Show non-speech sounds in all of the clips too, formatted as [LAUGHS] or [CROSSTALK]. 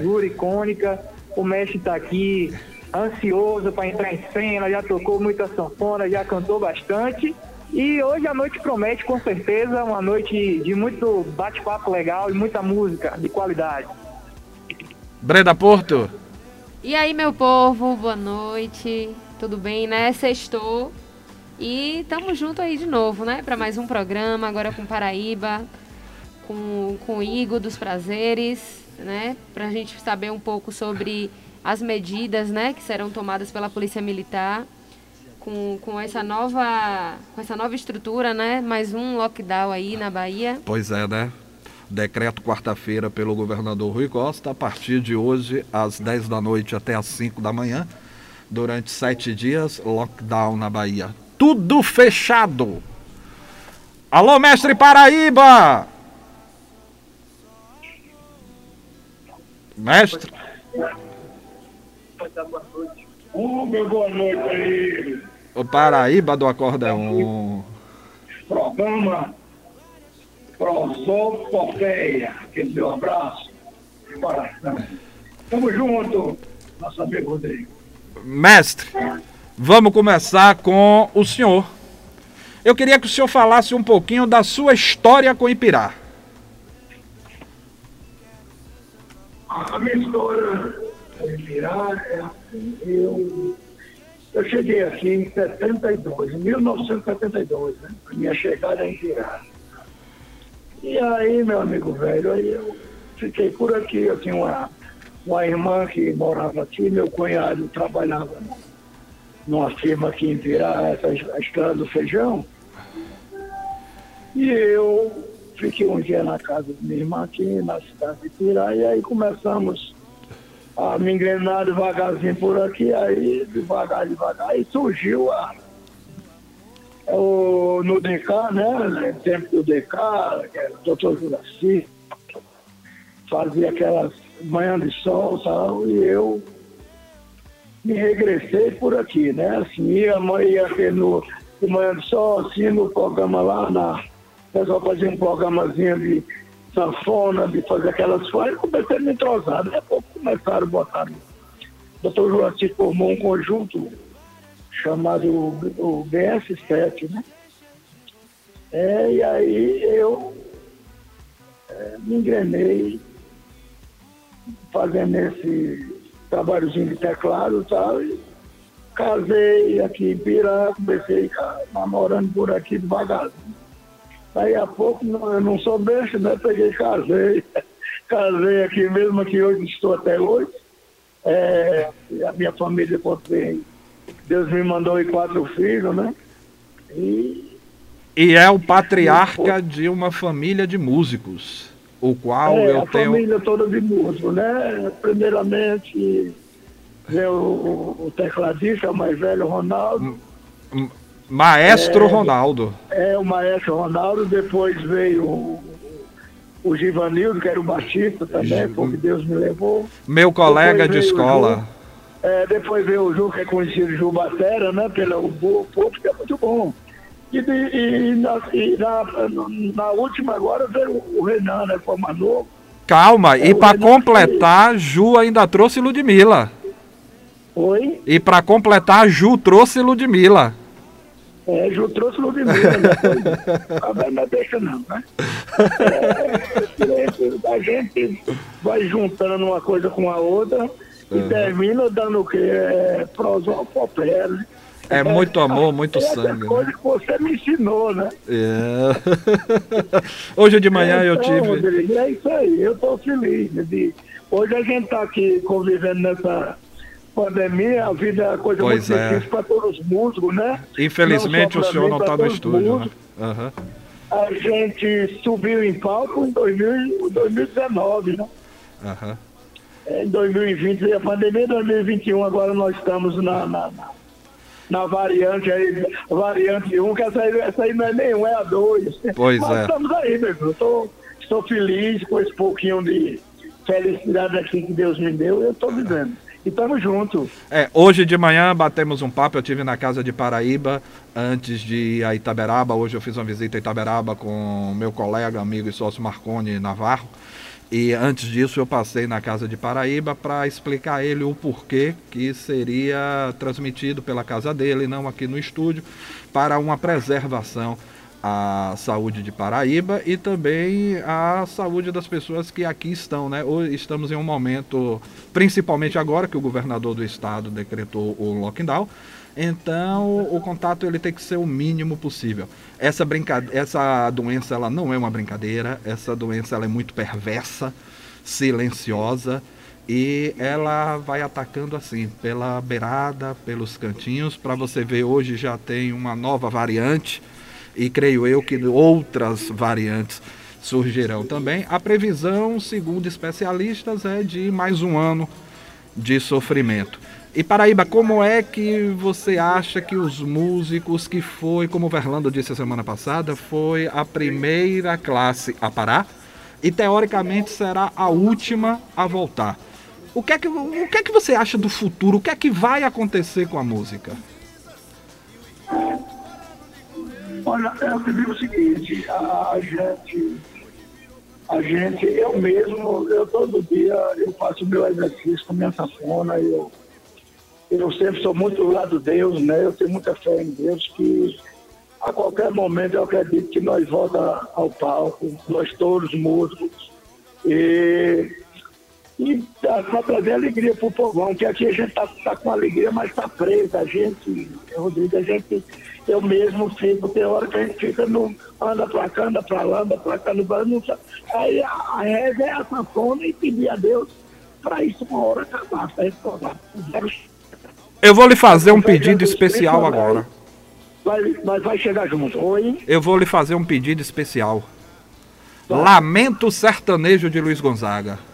figura icônica. O mestre está aqui ansioso para entrar em cena, já tocou muita sanfona, já cantou bastante. E hoje a noite promete, com certeza, uma noite de muito bate-papo legal e muita música de qualidade. Breda Porto. E aí, meu povo, boa noite. Tudo bem, né? Sextou. E estamos junto aí de novo, né? Para mais um programa, agora com Paraíba, com, com o Igor dos Prazeres, né? Para a gente saber um pouco sobre as medidas, né? Que serão tomadas pela Polícia Militar com, com essa nova com essa nova estrutura, né? Mais um lockdown aí na Bahia. Pois é, né? Decreto quarta-feira pelo governador Rui Costa, a partir de hoje, às 10 da noite até às 5 da manhã, durante sete dias, lockdown na Bahia tudo fechado. Alô, mestre Paraíba! Mestre. Oh, meu boa noite aí. O Paraíba do Acordeon. Programa Prosopopeia. Aquele meu abraço. Tamo junto, nosso amigo Rodrigo. Mestre. Vamos começar com o senhor. Eu queria que o senhor falasse um pouquinho da sua história com Ipirá. A minha história Ipirá é assim, eu, eu cheguei aqui em 72, em 1972, né? Minha chegada em Ipirá. E aí, meu amigo velho, aí eu fiquei por aqui, eu tinha uma, uma irmã que morava aqui, meu cunhado trabalhava numa firma aqui em Pirá, essa, estrada do feijão. E eu fiquei um dia na casa da minha irmã aqui, na cidade de Pirá, e aí começamos a me engrenar devagarzinho por aqui, aí devagar, devagar, aí surgiu a, o, no DK, né? No tempo do DK, o doutor Juraci, fazia aquelas manhãs de sol e tal, e eu me regressei por aqui, né? Assim, ia, ia ter no, de manhã só, assim, no programa lá, na, o pessoal fazia um programazinho de sanfona, de fazer aquelas coisas, comecei a me entrosar. Daqui a pouco começaram a botar. O doutor Joaci formou um conjunto chamado o BS7, né? É, e aí eu é, me engrenei fazendo esse trabalhozinho de teclado e tal. E casei aqui em Pirá, comecei namorando por aqui devagarzinho. Daí a pouco, eu não sou besta, né? Peguei casei. [LAUGHS] casei aqui mesmo, aqui hoje estou até hoje. É, a minha família tem. Deus me mandou aí quatro filhos, né? E, e é o patriarca de uma família de músicos o qual é, eu a tenho. A família toda de músico, né? Primeiramente, veio o, o tecladista, mais velho, Ronaldo. Maestro é, Ronaldo. É, o Maestro Ronaldo. Depois veio o, o Givanildo, que era o baixista também, foi o que Deus me levou. Meu colega de escola. É, depois veio o Ju, que é conhecido Ju Batera, né? Pelo povo, que é muito bom. E, e, na, e na, na, última agora veio o Renan, né? Foi novo. Calma, é, e para completar, Ju ainda trouxe Ludmilla. Oi? E para completar, Ju trouxe Ludmilla. É, Ju trouxe Ludmilla, né? Agora não deixa não, né? É, a gente vai juntando uma coisa com a outra e uhum. termina dando o quê? É, prosopopé, né? É muito amor, muito é sangue. É coisa né? que você me ensinou, né? É. [LAUGHS] Hoje de manhã eu tive. Rodrigo, é isso aí, eu estou feliz. De... Hoje a gente está aqui convivendo nessa pandemia, a vida é coisa pois muito é. difícil para todos os músicos, né? Infelizmente o senhor mim, não está no estúdio, né? Uhum. A gente subiu em palco em 2000, 2019, né? Uhum. Em 2020 a pandemia, em 2021 agora nós estamos na, na, na variante aí, variante 1, que essa aí, essa aí não é nenhum, é a 2. Pois Mas é. estamos aí, meu irmão. Estou, estou feliz com esse pouquinho de felicidade aqui que Deus me deu, eu estou vivendo. E estamos juntos. É, hoje de manhã batemos um papo, eu tive na casa de Paraíba, antes de ir a Itaberaba. Hoje eu fiz uma visita a Itaberaba com meu colega, amigo e sócio Marcone Navarro. E antes disso eu passei na casa de Paraíba para explicar a ele o porquê que seria transmitido pela casa dele, não aqui no estúdio, para uma preservação à saúde de Paraíba e também à saúde das pessoas que aqui estão, né? Hoje estamos em um momento, principalmente agora que o governador do estado decretou o lockdown, então o contato ele tem que ser o mínimo possível. Essa, brincadeira, essa doença ela não é uma brincadeira, essa doença ela é muito perversa, silenciosa e ela vai atacando assim pela beirada, pelos cantinhos. Para você ver hoje já tem uma nova variante e creio eu que outras variantes surgirão também. A previsão, segundo especialistas, é de mais um ano de sofrimento. E Paraíba, como é que você acha que os músicos que foi, como o Verlando disse a semana passada, foi a primeira classe a parar e teoricamente será a última a voltar? O que é que, o que, é que você acha do futuro? O que é que vai acontecer com a música? Olha, eu te digo o seguinte, a, a gente, a gente, eu mesmo, eu todo dia eu faço meu exercício com minha safona, eu eu sempre sou muito do lado de Deus, né? Eu tenho muita fé em Deus que a qualquer momento eu acredito que nós voltamos ao palco, nós todos músicos, e, e para trazer alegria para o povão, que aqui a gente está tá com alegria, mas está preso, a gente, Rodrigo, a gente, eu mesmo fico, tem hora que a gente fica no, anda para cá, anda para lá, anda para cá, não, aí a, a reza é a sanfona e pedir a Deus para isso uma hora acabar, para retornar. Eu vou lhe fazer um pedido especial agora. Vai, mas vai chegar junto. Oi? Eu vou lhe fazer um pedido especial. Lamento Sertanejo de Luiz Gonzaga.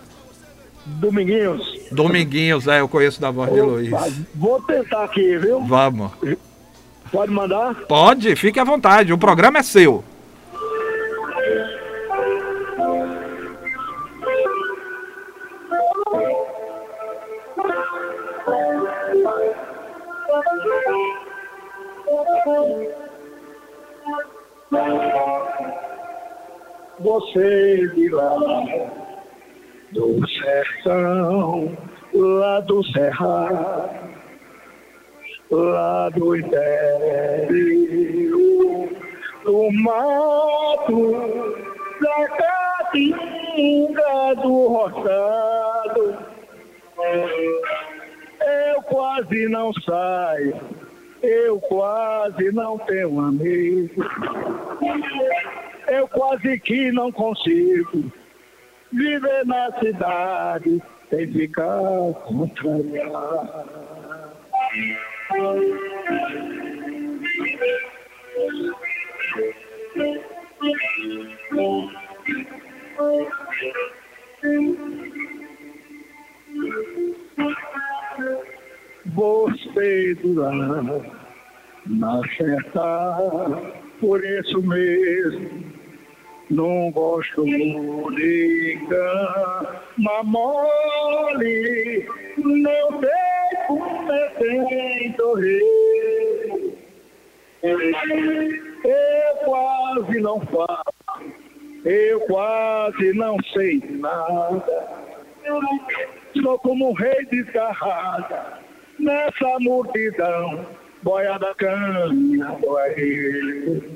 Dominguinhos. Dominguinhos, é, eu conheço da voz de Luiz. Vou tentar aqui, viu? Vamos. Pode mandar? Pode, fique à vontade. O programa é seu. Você de lá do sertão, lá do cerrado, lá do interior, do mato, da caatinga do roçado. Eu quase não saio eu quase não tenho amigo. Eu quase que não consigo viver na cidade sem ficar contrariado. Do lado na certa, por isso mesmo não gosto de cama mole, não sei como é torrer. Eu quase não falo, eu quase não sei nada. Sou como um rei desgarrado nessa multidão boia da canha, boia.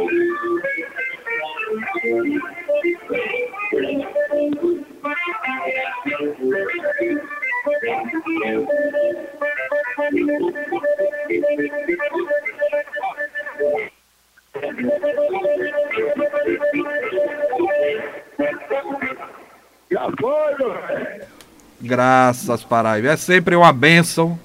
Graças, Paraíba. É sempre uma bênção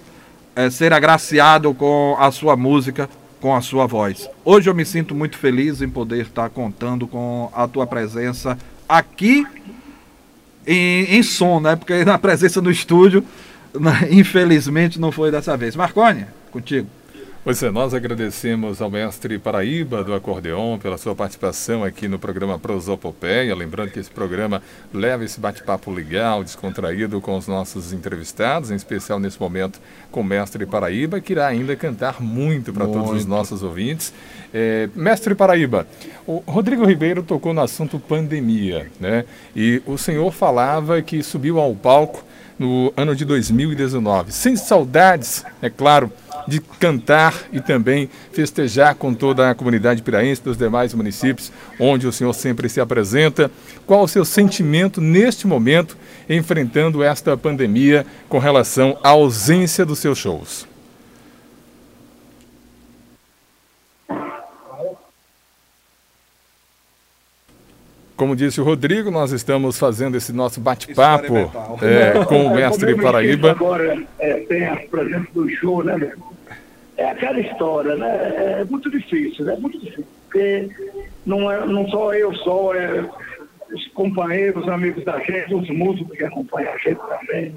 é, ser agraciado com a sua música, com a sua voz. Hoje eu me sinto muito feliz em poder estar contando com a tua presença aqui em, em som, né? Porque [LAUGHS] na presença no estúdio, né, infelizmente, não foi dessa vez. Marcone, contigo. Pois é, nós agradecemos ao mestre Paraíba do Acordeon pela sua participação aqui no programa Prosopopeia. Lembrando que esse programa leva esse bate-papo legal, descontraído com os nossos entrevistados, em especial nesse momento com o mestre Paraíba, que irá ainda cantar muito para todos os nossos ouvintes. É, mestre Paraíba, o Rodrigo Ribeiro tocou no assunto pandemia, né? E o senhor falava que subiu ao palco no ano de 2019. Sem saudades, é claro, de cantar e também festejar com toda a comunidade piraense dos demais municípios onde o senhor sempre se apresenta. Qual o seu sentimento neste momento, enfrentando esta pandemia com relação à ausência dos seus shows? Como disse o Rodrigo, nós estamos fazendo esse nosso bate-papo é, com o mestre Paraíba. Agora é, tem a presença do show, né, meu? É aquela história, né? É muito difícil, né? É muito difícil. Porque não, é, não só eu só, é os companheiros, os amigos da gente, os músicos que acompanham a gente também.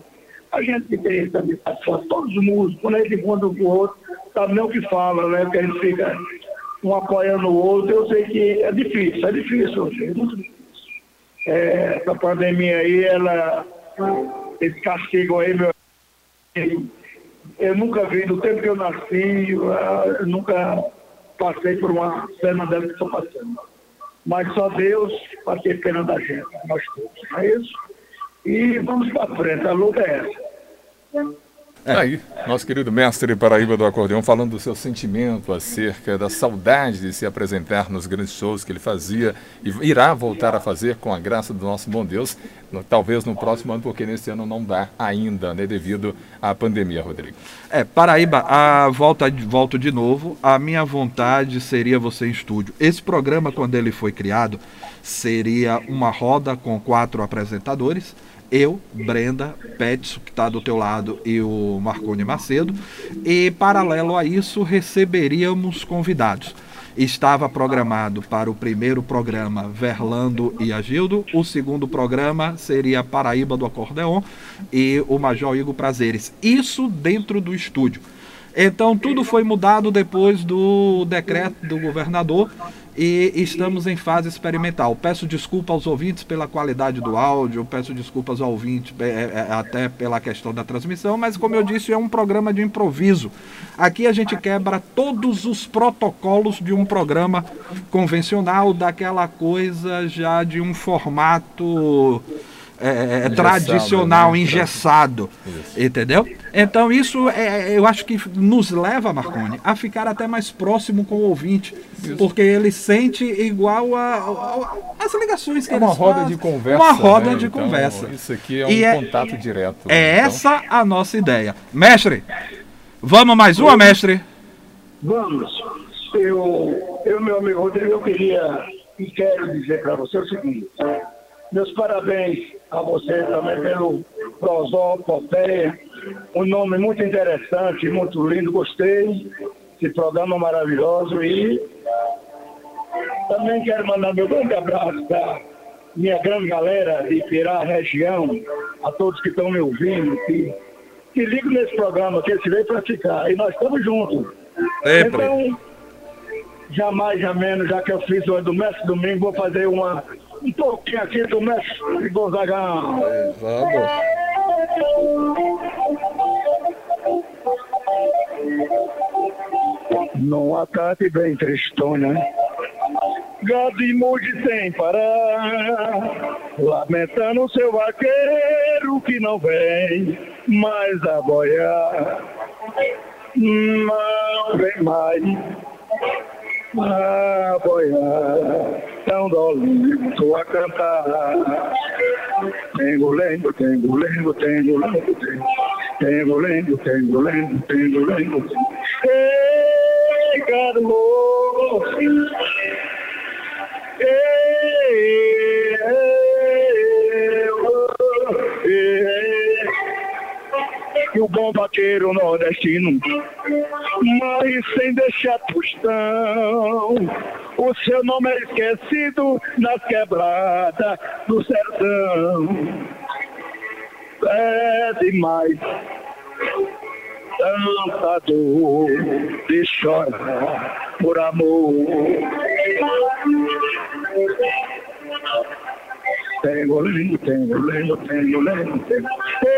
A gente que tem também participação, todos os músicos, né, de um do outro, sabe nem o que fala, né? Porque a gente fica um apoiando o outro. Eu sei que é difícil, é difícil, é muito difícil. É, essa pandemia aí, ela, esse castigo aí, meu eu nunca vi, do tempo que eu nasci, eu nunca passei por uma cena dessa que estou passando. Mas só Deus para ter pena da gente, nós todos. É isso? E vamos para frente, a luta é essa. É. Aí, nosso querido mestre Paraíba do Acordeão, falando do seu sentimento acerca da saudade de se apresentar nos grandes shows que ele fazia e irá voltar a fazer com a graça do nosso bom Deus, no, talvez no próximo ano, porque nesse ano não dá ainda, né, devido à pandemia, Rodrigo. É, Paraíba, a volta, volto de novo, a minha vontade seria você em estúdio. Esse programa, quando ele foi criado, seria uma roda com quatro apresentadores, eu, Brenda, Petson, que está do teu lado, e o Marconi Macedo. E, paralelo a isso, receberíamos convidados. Estava programado para o primeiro programa Verlando e Agildo, o segundo programa seria Paraíba do Acordeon e o Major Igor Prazeres. Isso dentro do estúdio. Então tudo foi mudado depois do decreto do governador e estamos em fase experimental. Peço desculpa aos ouvintes pela qualidade do áudio, peço desculpas aos ouvintes é, é, é, até pela questão da transmissão, mas como eu disse, é um programa de improviso. Aqui a gente quebra todos os protocolos de um programa convencional, daquela coisa já de um formato é, é tradicional, né? engessado, isso. entendeu? Então isso é, eu acho que nos leva, Marconi, a ficar até mais próximo com o ouvinte, isso. porque ele sente igual a, a, a as ligações que é uma roda fazem. de conversa. Uma roda né? de então, conversa. Isso aqui é um e contato é, direto. É então. essa a nossa ideia, mestre. Vamos mais uma, mestre? Vamos. Eu, eu meu amigo Rodrigo, eu queria e quero dizer para você o seguinte. Meus parabéns a você também pelo Prosopopeia. Um nome muito interessante, muito lindo, gostei. Esse programa maravilhoso e também quero mandar meu grande abraço para minha grande galera de Pirá região, a todos que estão me ouvindo, que, que ligam nesse programa, que esse veio para ficar. E nós estamos juntos. Sempre. Então, jamais, já menos, já que eu fiz o do Mestre Domingo, vou fazer uma um pouquinho aqui do mestre Gonzagão. Vamos. Numa tarde bem tristona, gado e mude sem parar, lamentando seu vaqueiro que não vem mais a boiar. Não vem mais a boiar, tão dolento a cantar. Tengo lendo, tengo lendo, tengo lendo, tengo lendo, tengo lendo, tengo lendo. Ei, Carlos! Ei, ei, ei, que o bom vaqueiro nordestino mas sem deixar tostão. O seu nome é esquecido nas quebradas do sertão. É demais. tanta dor de chorar por amor. Tengo lento, tengo lento, tengo lento. Garoto.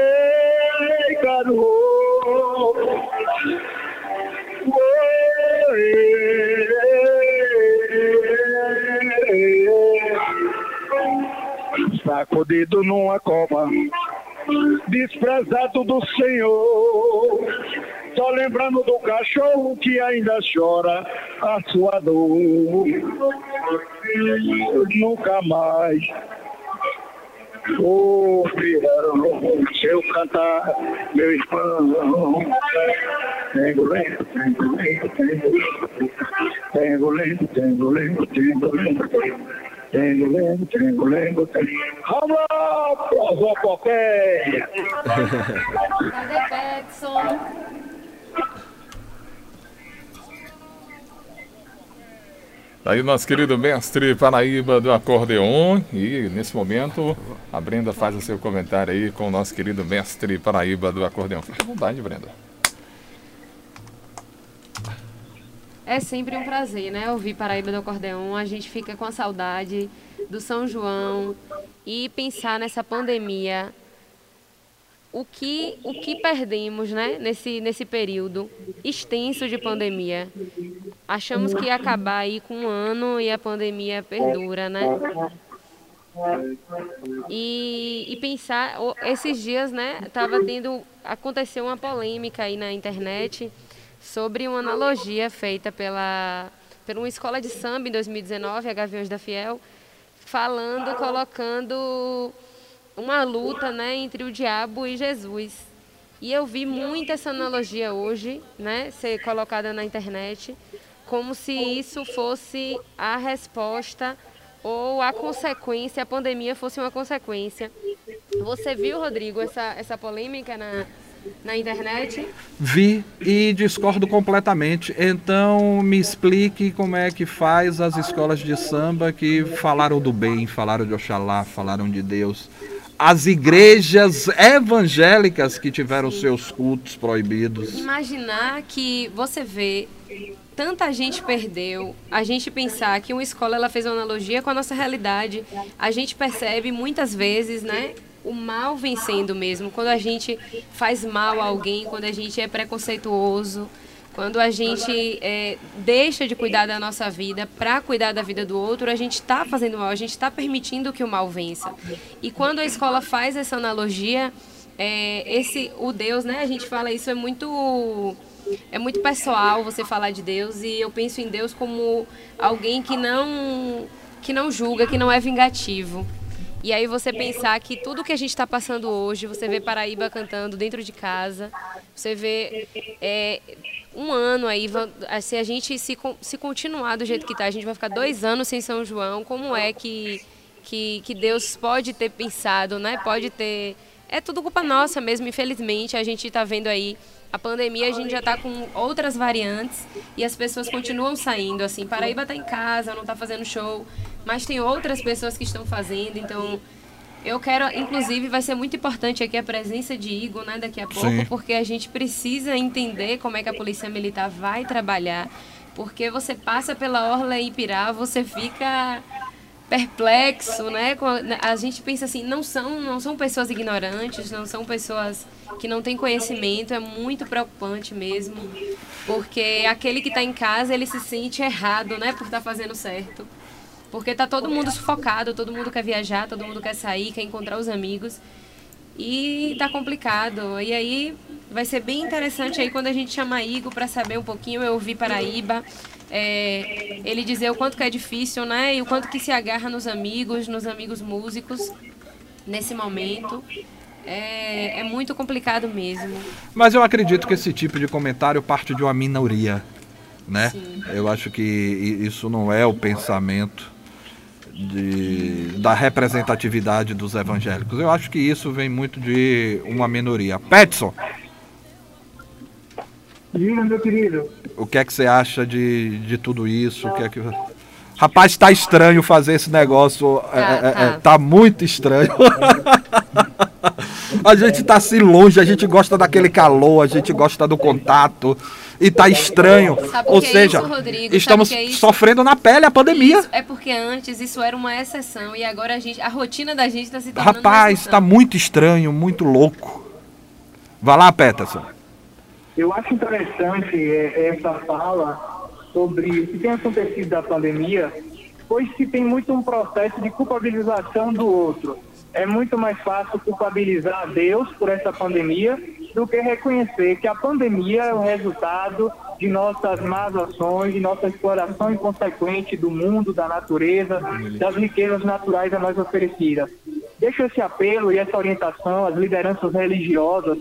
Sacudido numa cova, desprezado do Senhor. Só lembrando do cachorro que ainda chora a sua dor. Nunca mais ouvirão seu cantar, meu irmão. Tengo lento, tengo lento, tengo lento, tengo lento, tengo lento, tengo lento. Tengo lento, Vamos lá, prosopopeia! Cadê Aí nosso querido mestre Paraíba do acordeon e nesse momento a Brenda faz o seu comentário aí com o nosso querido mestre Paraíba do acordeon. Fica à vontade, Brenda. É sempre um prazer, né? Ouvir Paraíba do Acordeon. A gente fica com a saudade do São João e pensar nessa pandemia. O que, o que perdemos, né? Nesse, nesse período extenso de pandemia. Achamos que ia acabar aí com um ano e a pandemia perdura, né? E, e pensar, esses dias, né? Tava tendo, aconteceu uma polêmica aí na internet sobre uma analogia feita pela, por uma escola de samba em 2019, a Gaviões da Fiel, falando, colocando uma luta né, entre o diabo e Jesus. E eu vi muito essa analogia hoje, né, ser colocada na internet, como se isso fosse a resposta ou a consequência, a pandemia fosse uma consequência. Você viu, Rodrigo, essa, essa polêmica na, na internet? Vi e discordo completamente. Então me explique como é que faz as escolas de samba que falaram do bem, falaram de Oxalá, falaram de Deus. As igrejas evangélicas que tiveram seus cultos proibidos. Imaginar que você vê tanta gente perdeu, a gente pensar que uma escola ela fez uma analogia com a nossa realidade, a gente percebe muitas vezes, né, o mal vencendo mesmo, quando a gente faz mal a alguém, quando a gente é preconceituoso, quando a gente é, deixa de cuidar da nossa vida para cuidar da vida do outro, a gente está fazendo mal, a gente está permitindo que o mal vença. E quando a escola faz essa analogia, é, esse o Deus, né? A gente fala isso é muito é muito pessoal você falar de Deus e eu penso em Deus como alguém que não que não julga, que não é vingativo. E aí você pensar que tudo que a gente está passando hoje, você vê Paraíba cantando dentro de casa, você vê é, um ano aí, se a gente se, se continuar do jeito que está, a gente vai ficar dois anos sem São João, como é que, que, que Deus pode ter pensado, né? Pode ter... É tudo culpa nossa mesmo, infelizmente, a gente está vendo aí a pandemia, a gente já está com outras variantes e as pessoas continuam saindo, assim, Paraíba está em casa, não está fazendo show, mas tem outras pessoas que estão fazendo, então eu quero, inclusive, vai ser muito importante aqui a presença de Igor, né, daqui a pouco, Sim. porque a gente precisa entender como é que a Polícia Militar vai trabalhar, porque você passa pela Orla Ipirá, você fica perplexo, né? com a- A gente pensa assim, não são, não são pessoas ignorantes, não são pessoas que não têm conhecimento, é muito preocupante mesmo, porque aquele que está em casa, ele se sente errado, né, por estar fazendo certo. Porque tá todo mundo sufocado, todo mundo quer viajar, todo mundo quer sair, quer encontrar os amigos. E tá complicado. E aí vai ser bem interessante aí quando a gente chama Igor para saber um pouquinho. Eu ouvi Paraíba, é, ele dizer o quanto que é difícil, né? E o quanto que se agarra nos amigos, nos amigos músicos nesse momento. É, é muito complicado mesmo. Mas eu acredito que esse tipo de comentário parte de uma minoria, né? Eu acho que isso não é o pensamento de, da representatividade dos evangélicos. Eu acho que isso vem muito de uma minoria. Petson, Diga, meu querido. o que é que você acha de, de tudo isso? O que é que... Rapaz, tá estranho fazer esse negócio. é, Tá, é, é, tá. tá muito estranho. [LAUGHS] A gente tá assim longe, a gente gosta daquele calor, a gente gosta do contato. E tá estranho. Sabe Ou que é seja, isso, Rodrigo? estamos Sabe por que é isso? sofrendo na pele a pandemia. Isso é porque antes isso era uma exceção e agora a gente, a rotina da gente está se tornando Rapaz, exceção. tá muito estranho, muito louco. Vai lá, Peterson. Eu acho interessante é, essa fala sobre o que tem acontecido da pandemia, pois se tem muito um processo de culpabilização do outro. É muito mais fácil culpabilizar Deus por essa pandemia do que reconhecer que a pandemia é o resultado de nossas más ações, de nossa exploração inconsequente do mundo, da natureza, das riquezas naturais a nós oferecidas. Deixo esse apelo e essa orientação às lideranças religiosas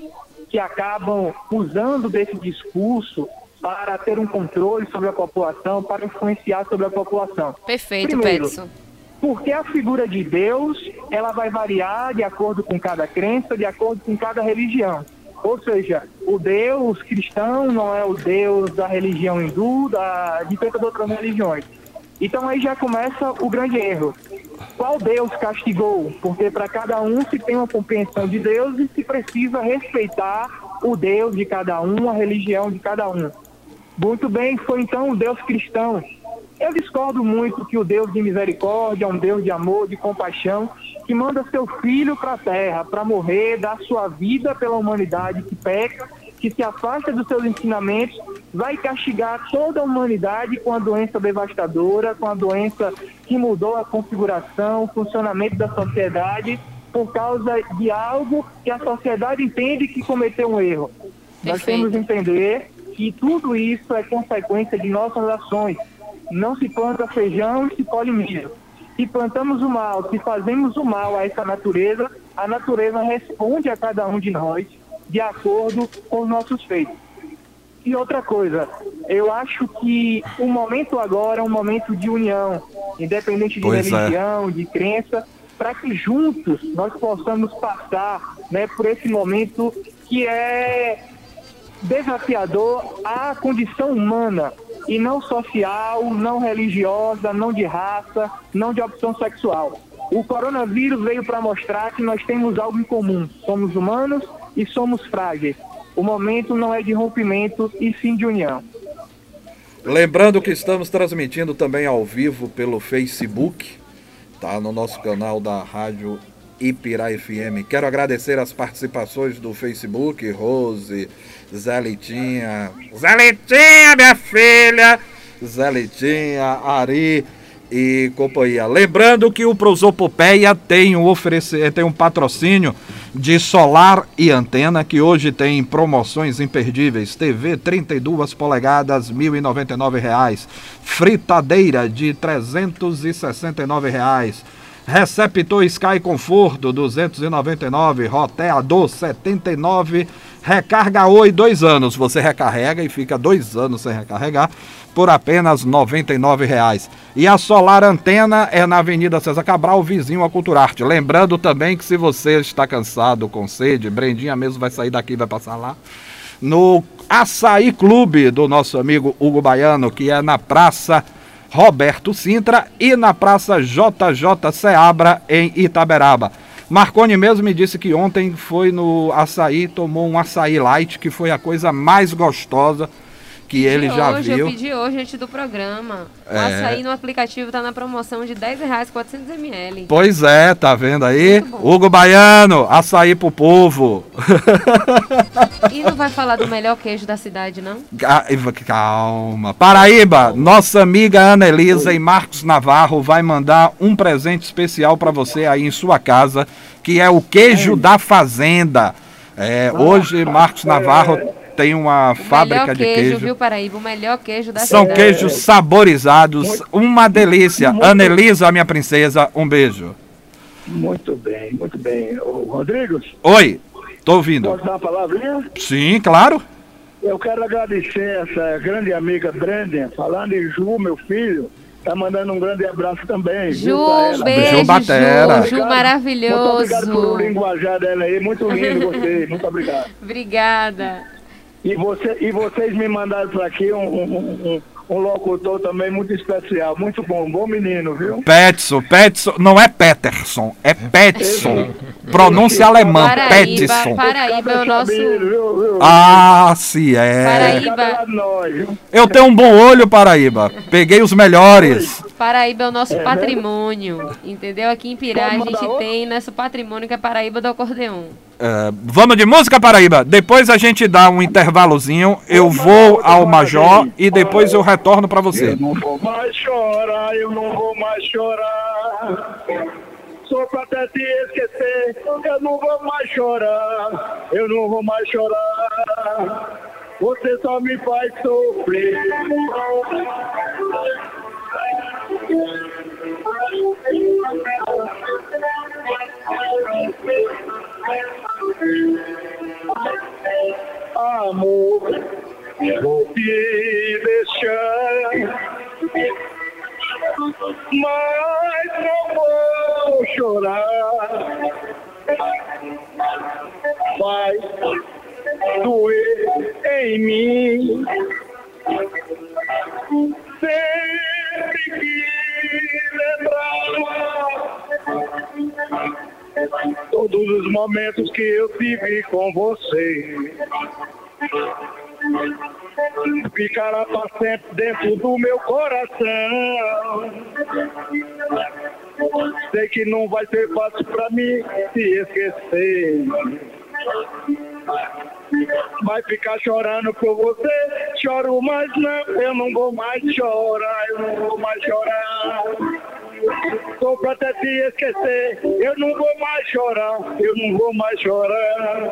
que acabam usando desse discurso para ter um controle sobre a população, para influenciar sobre a população. Perfeito, Primeiro, Peterson. Porque a figura de Deus, ela vai variar de acordo com cada crença, de acordo com cada religião. Ou seja, o Deus cristão não é o Deus da religião hindu, da, de tantas outras religiões. Então aí já começa o grande erro. Qual Deus castigou? Porque para cada um se tem uma compreensão de Deus e se precisa respeitar o Deus de cada um, a religião de cada um. Muito bem, foi então o Deus cristão. Eu discordo muito que o Deus de misericórdia é um Deus de amor, de compaixão, que manda seu filho para a terra para morrer, dar sua vida pela humanidade que peca, que se afasta dos seus ensinamentos, vai castigar toda a humanidade com a doença devastadora, com a doença que mudou a configuração, o funcionamento da sociedade, por causa de algo que a sociedade entende que cometeu um erro. Nós Perfeito. temos que entender que tudo isso é consequência de nossas ações. Não se planta feijão e se colhe milho. Se plantamos o mal, se fazemos o mal a essa natureza, a natureza responde a cada um de nós de acordo com os nossos feitos. E outra coisa, eu acho que o momento agora é um momento de união, independente de Pois é. religião, de crença, para que juntos nós possamos passar né, por esse momento que é desafiador à condição humana e não social, não religiosa, não de raça, não de opção sexual. O coronavírus veio para mostrar que nós temos algo em comum. Somos humanos e somos frágeis. O momento não é de rompimento e sim de união. Lembrando que estamos transmitindo também ao vivo pelo Facebook, tá? No nosso canal da Rádio Ipirá FM. Quero agradecer as participações do Facebook, Rose, Zé Litinha, minha filha, Zé Litinha, Ari e companhia. Lembrando que o Prosopopeia tem um, oferecer, tem um patrocínio de solar e antena que hoje tem promoções imperdíveis. TV 32 polegadas, 1.099 reais. Fritadeira de 369 reais. Receptor Sky Conforto 299, roteador 79, recarga Oi dois anos. Você recarrega e fica dois anos sem recarregar por apenas 99 reais. E a Solar Antena é na Avenida César Cabral, vizinho a Culturarte. Lembrando também que se você está cansado, com sede, Brendinha mesmo vai sair daqui e vai passar lá. No Açaí Clube do nosso amigo Hugo Baiano, que é na Praça Roberto Sintra e na Praça JJ Seabra, em Itaberaba. Marconi mesmo me disse que ontem foi no açaí, tomou um açaí light, que foi a coisa mais gostosa que ele já hoje, viu. Eu pedi hoje antes do programa. O É. açaí no aplicativo tá na promoção de 10 reais, 400 ml. Pois é, tá vendo aí? Hugo Baiano, açaí pro povo. E não vai falar do melhor queijo da cidade, não? Ca- Calma. Paraíba, nossa amiga Ana Elisa e Marcos Navarro vai mandar um presente especial para você aí em sua casa, que é o queijo da fazenda. É, hoje Marcos Navarro tem uma O fábrica de queijo, queijo. viu, Paraíba? O melhor queijo da São cidade. queijos saborizados, uma delícia. Ana Elisa, minha princesa, um beijo. Muito bem, muito bem. Ô, Rodrigos, Oi, tô ouvindo. posso dar uma palavrinha? Sim, claro. Eu quero agradecer essa grande amiga Brandon, falando em Ju, meu filho, tá mandando um grande abraço também. viu, Ju, um ela. beijo, Ju Ju, Batera. Ju, Muito maravilhoso. obrigado pelo linguajar dela aí, muito lindo [LAUGHS] você, muito obrigado. Obrigada. E, você, e vocês me mandaram para aqui um, um- um- um locutor também muito especial, muito bom, bom menino, viu? Petson, Petson, não é Peterson, é Petson. Pronúncia alemã, Paraíba, Petson. Paraíba é o nosso. Viu, viu? Ah, se é. Paraíba. Viu? Eu tenho um bom olho, Paraíba. Peguei os melhores. Paraíba é o nosso patrimônio, entendeu? Aqui em Pirá a gente outro? tem nosso patrimônio que é Paraíba do acordeon. É, vamos de música, Paraíba? Depois a gente dá um intervalozinho. Eu vou ao Major e depois eu retorno pra você. Eu não vou mais chorar, eu não vou mais chorar. Só pra até te esquecer, eu não vou mais chorar, eu não vou mais chorar. Você só me faz sofrer. Amor, vou te deixar. Mas não vou chorar. Vai doer em mim. Todos os momentos que eu tive com você. Ficará para sempre dentro do meu coração. Sei que não vai ser fácil para mim se esquecer. Vai ficar chorando por você, choro, mas não, eu não vou mais chorar, eu não vou mais chorar. Tô pra até te esquecer, eu não vou mais chorar, eu não vou mais chorar.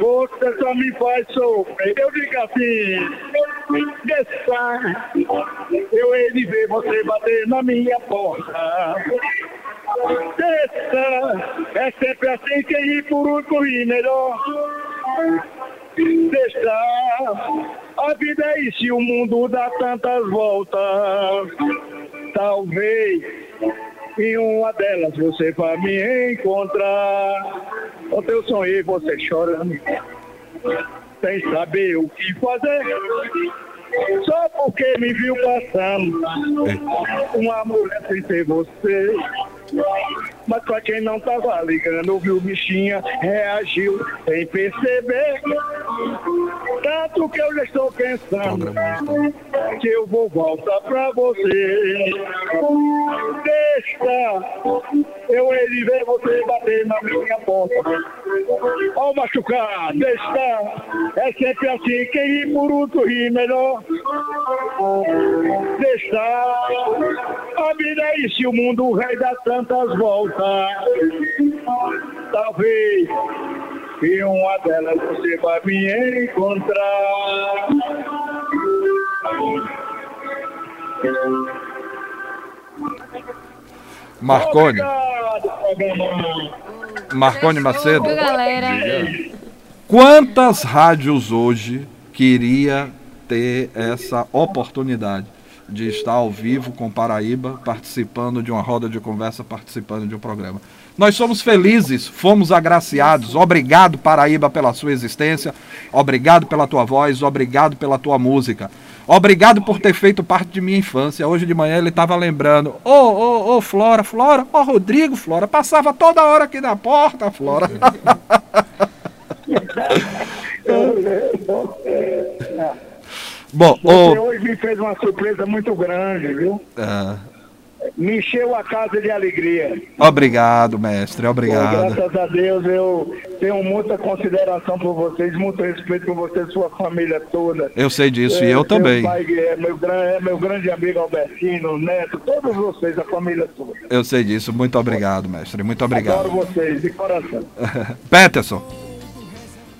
Você só me faz sofrer, eu digo assim, deixar, eu hei de ver você bater na minha porta. Deixa, é sempre assim, quem ri por último ri melhor. Deixa, a vida é isso e o mundo dá tantas voltas. Talvez em uma delas você vai me encontrar. Ontem eu sonhei você chorando, sem saber o que fazer. Só porque me viu passando, uma mulher sem ser você. Mas pra quem não tava ligando, viu bichinha, reagiu sem perceber. Tanto que eu já estou pensando que eu vou voltar pra você. Deixa eu de ver você bater na minha porta. Ó machucar, deixa. É sempre assim, quem ri por outro ri melhor. Deixa. A vida é isso, o mundo vai dar tantas voltas. Talvez em uma delas você vai me encontrar. Marcone. Marcone Macedo. Quantas rádios hoje queria ter essa oportunidade de estar ao vivo com Paraíba, participando de uma roda de conversa, participando de um programa? Nós somos felizes, fomos agraciados. Obrigado, Paraíba, pela sua existência. Obrigado pela tua voz, obrigado pela tua música. Obrigado por ter feito parte de minha infância. Hoje de manhã ele estava lembrando. Ô, ô, ô, Flora, Flora, ô, Rodrigo, Flora. Passava toda hora aqui na porta, Flora. [LAUGHS] [LAUGHS] [LAUGHS] Bom, Você ô. hoje me fez uma surpresa muito grande, viu? ah, Me encheu a casa de alegria. obrigado, mestre, Pô, obrigado. graças a Deus eu tenho muita consideração por vocês, muito respeito por vocês, sua família toda. Eu sei disso e É, eu meu também. pai, é, meu, é meu grande amigo Albertino, Neto, todos vocês, a família toda. Eu sei disso. Muito obrigado, mestre. Muito Adoro obrigado. vocês, de coração. [LAUGHS] Peterson,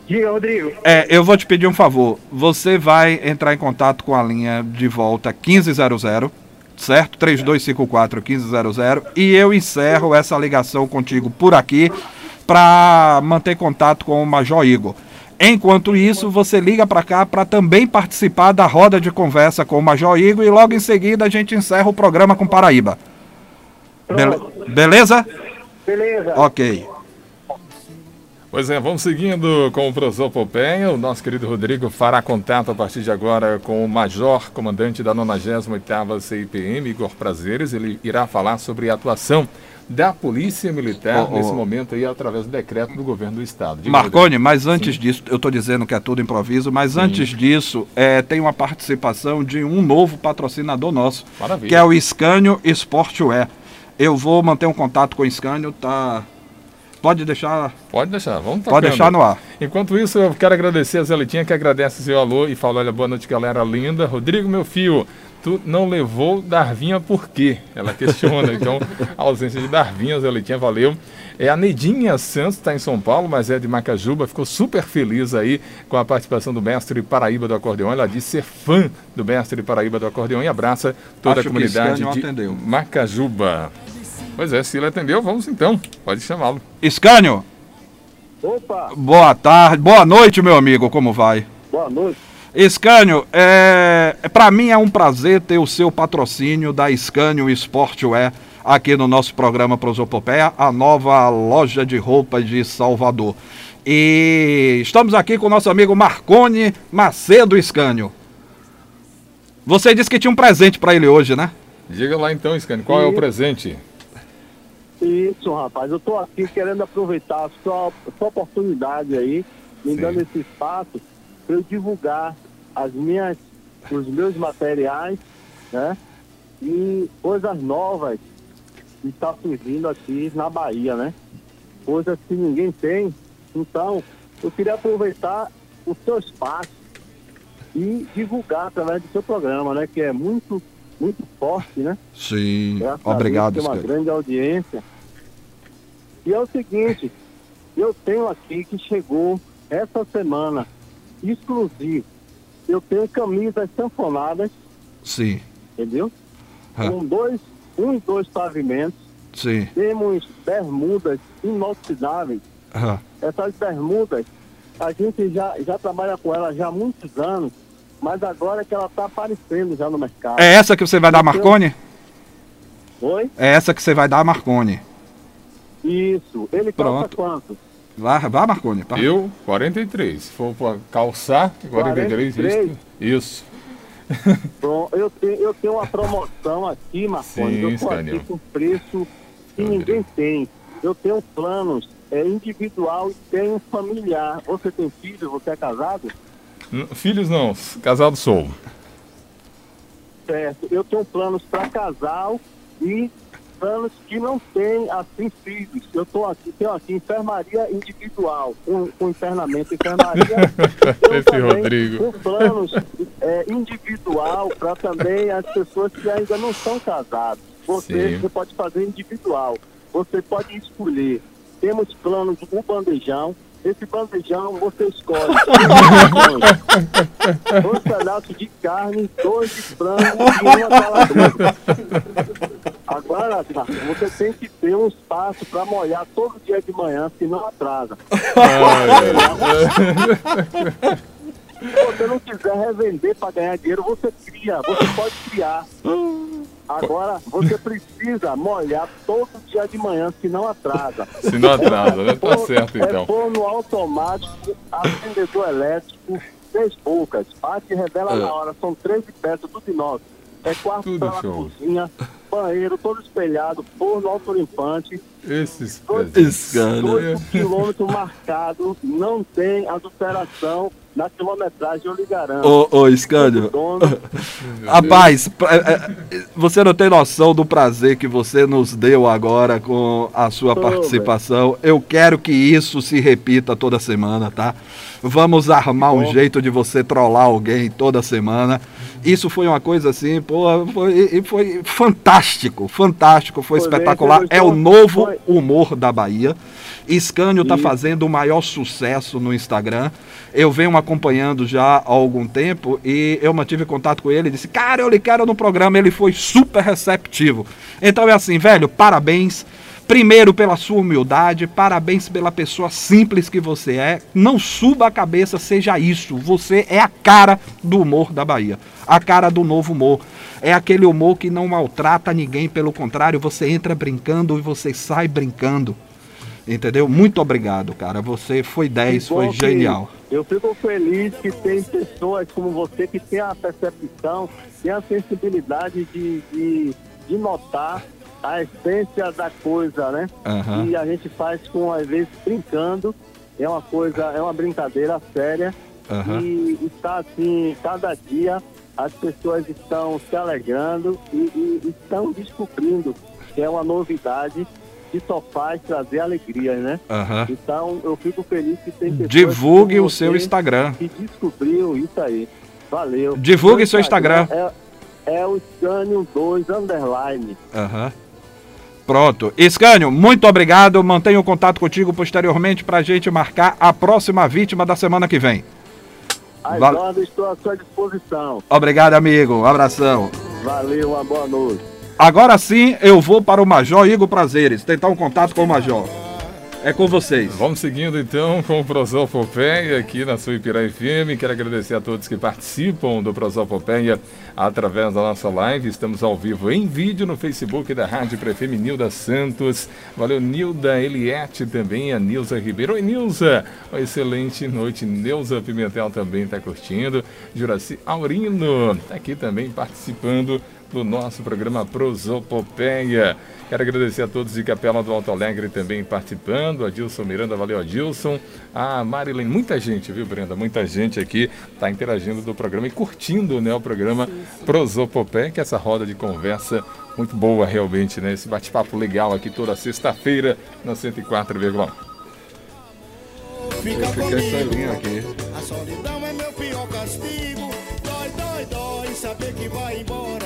Diga, Rodrigo. é, eu vou te pedir um favor. Você vai entrar em contato com a linha de volta 1500, certo? 3254 1500 e eu encerro essa ligação contigo por aqui para manter contato com o Major Igor. Enquanto isso, você liga para cá para também participar da roda de conversa com o Major Igor e logo em seguida a gente encerra o programa com Paraíba. Bele- beleza? Beleza. Ok. Pois é, vamos seguindo com o Prosopopeia. O nosso querido Rodrigo fará contato a partir de agora com o Major, comandante da 98ª CIPM, Igor Prazeres. Ele irá falar sobre a atuação da Polícia Militar oh, oh. nesse momento aí, através do decreto do governo do Estado. Diga Marconi, mas antes Sim. disso, eu estou dizendo que é tudo improviso, mas Sim. antes disso, é, tem uma participação de um novo patrocinador nosso, Maravilha. que é o Scânio Sportwear. Eu vou manter um contato com o Scânio, tá Pode deixar. Pode deixar, vamos tocando. Pode deixar no ar. Enquanto isso, eu quero agradecer a Zelitinha, que agradece seu alô e fala: olha, boa noite, galera linda. Rodrigo, meu filho, tu não levou Darvinha por quê? Ela questiona. [LAUGHS] então, a ausência de Darvinha, Zelitinha, valeu. É a Neidinha Santos, está em São Paulo, mas é de Macajuba, ficou super feliz aí com a participação do mestre Paraíba do Acordeão. Ela disse ser fã do mestre Paraíba do Acordeão e abraça toda Acho a comunidade de atendeu. Macajuba. Pois é, se ele atendeu, vamos então. Pode chamá-lo. Scânio. Opa. Boa tarde, boa noite, meu amigo. Como vai? Boa noite. Scânio, é, é para mim é um prazer ter o seu patrocínio da Scânio Sportwear aqui no nosso programa Prosopopeia, a nova loja de roupas de Salvador. E estamos aqui com o nosso amigo Marcone Macedo Scânio. Você disse que tinha um presente para ele hoje, né? Diga lá então, Scânio, qual Sim. é o presente? Isso, rapaz. Eu estou aqui querendo aproveitar a sua, a sua oportunidade aí, me Sim. dando esse espaço para eu divulgar as minhas, os meus materiais, né? E coisas novas que está surgindo aqui na Bahia, né? Coisas que ninguém tem. Então, eu queria aproveitar o seu espaço e divulgar através do seu programa, né? Que é muito, muito forte, né? Sim, Graças obrigado. Tem uma grande audiência. E é o seguinte, eu tenho aqui que chegou essa semana, exclusivo. Eu tenho camisas sanfonadas. Sim. Entendeu? Com dois, um e dois pavimentos. Sim. Temos bermudas inoxidáveis. Essas bermudas, a gente já, já trabalha com elas já há muitos anos, mas agora é que ela está aparecendo já no mercado. É essa que você vai dar, Marcone? Oi? É essa que você vai dar, Marcone. Isso. Ele Pronto. calça quanto? Vá, vá Marconi. Pá. Eu, 43. Se for para calçar, 43, 43? Isso. isso. Pronto, eu tenho, eu tenho uma promoção aqui, Marconi. Sim, eu estou aqui com preço que ninguém tem. Eu tenho planos é, individual e tenho familiar. Você tem filhos? Você é casado? Filhos não, casado sou. Certo, eu tenho planos para casal e anos que não tem assim filhos. Eu estou aqui, tenho aqui enfermaria individual, com, com internamento enfermaria. [LAUGHS] Esse Rodrigo. Com planos é, individual para também as pessoas que ainda não são casadas. Você, você pode fazer individual. Você pode escolher. Temos planos do bandejão, esse bandejão você escolhe [LAUGHS] dois pedaços de carne, dois de frango e uma calabresa. [LAUGHS] Agora, você tem que ter um espaço para molhar todo dia de manhã, senão atrasa. [LAUGHS] Se você não quiser revender para ganhar dinheiro, você cria, você pode criar. Agora, você precisa molhar todo dia de manhã, senão atrasa. Se não atrasa, né? Tá certo, é então. É forno automático, acendedor elétrico, três bocas. Bate e revela na hora. São 13 peças, tudo nosso. É quarto tudo pela show. cozinha, banheiro todo espelhado, forno autolimpante. Esses dois, Esse cara. Dois quilômetros marcado, não tem adulteração na quilometragem, eu lhe garanto. Ô, ô Scânio. [LAUGHS] Rapaz, é, é, você não tem noção do prazer que você nos deu agora com a sua participação. Eu quero que isso se repita toda semana, tá? Vamos armar um jeito de você trollar alguém toda semana. Isso foi uma coisa assim, pô, foi, foi fantástico, fantástico, foi espetacular. É o novo humor da Bahia. Scânio está fazendo o maior sucesso no Instagram. Eu venho acompanhando já há algum tempo e eu mantive contato com ele e disse: Cara, eu lhe quero no programa. Ele foi super receptivo. Então é assim, velho, parabéns. Primeiro pela sua humildade, parabéns pela pessoa simples que você é. Não suba a cabeça, seja isso. Você é a cara do humor da Bahia, a cara do novo humor. É aquele humor que não maltrata ninguém, pelo contrário, você entra brincando e você sai brincando. Entendeu? Muito obrigado, cara. Você foi 10, foi genial. Eu fico feliz que tem pessoas como você que tem a percepção, tem a sensibilidade de, de, de notar a essência da coisa, né? Uhum. E a gente faz com, às vezes, brincando. É uma coisa, é uma brincadeira séria. Uhum. E está assim, cada dia as pessoas estão se alegrando e, e estão descobrindo que é uma novidade que só faz trazer alegria, né? Uhum. Então eu fico feliz que tem pessoas Divulgue o seu Instagram. Que descobriu isso aí. Valeu. Divulgue seu Instagram. É, é o Scânio 2 Underline. Aham. Uhum. Pronto. Scânio, muito obrigado. Mantenho o contato contigo posteriormente para a gente marcar a próxima vítima da semana que vem. As Val... ordens estou à sua disposição. Obrigado, amigo. Um abração. Valeu, uma boa noite. Agora sim, eu vou para o Major Igor Prazeres, tentar um contato com o Major. É com vocês. Vamos seguindo então com o Prosopopeia aqui na sua Ipirá FM. Quero agradecer a todos que participam do Prosopopeia através da nossa live. Estamos ao vivo em vídeo no Facebook da Rádio Prefem Nilda Santos. Valeu, Nilda Eliette também, a Nilza Ribeiro. Oi, Nilza. Uma excelente noite. Neuza Pimentel também está curtindo. Juraci Aurino está aqui também participando do nosso programa Prosopopeia. Quero agradecer a todos de Capela do Alto Alegre também participando. Adilson Miranda, valeu Adilson. A Marilene, muita gente, viu, Brenda? Muita gente aqui está interagindo do programa e curtindo né, o programa Prosopopeia, que é essa roda de conversa muito boa realmente, né? Esse bate-papo legal aqui toda sexta-feira na 104,1. Fica comigo. aqui. A solidão é meu pior castigo. Dói, dói, dói, saber que vai embora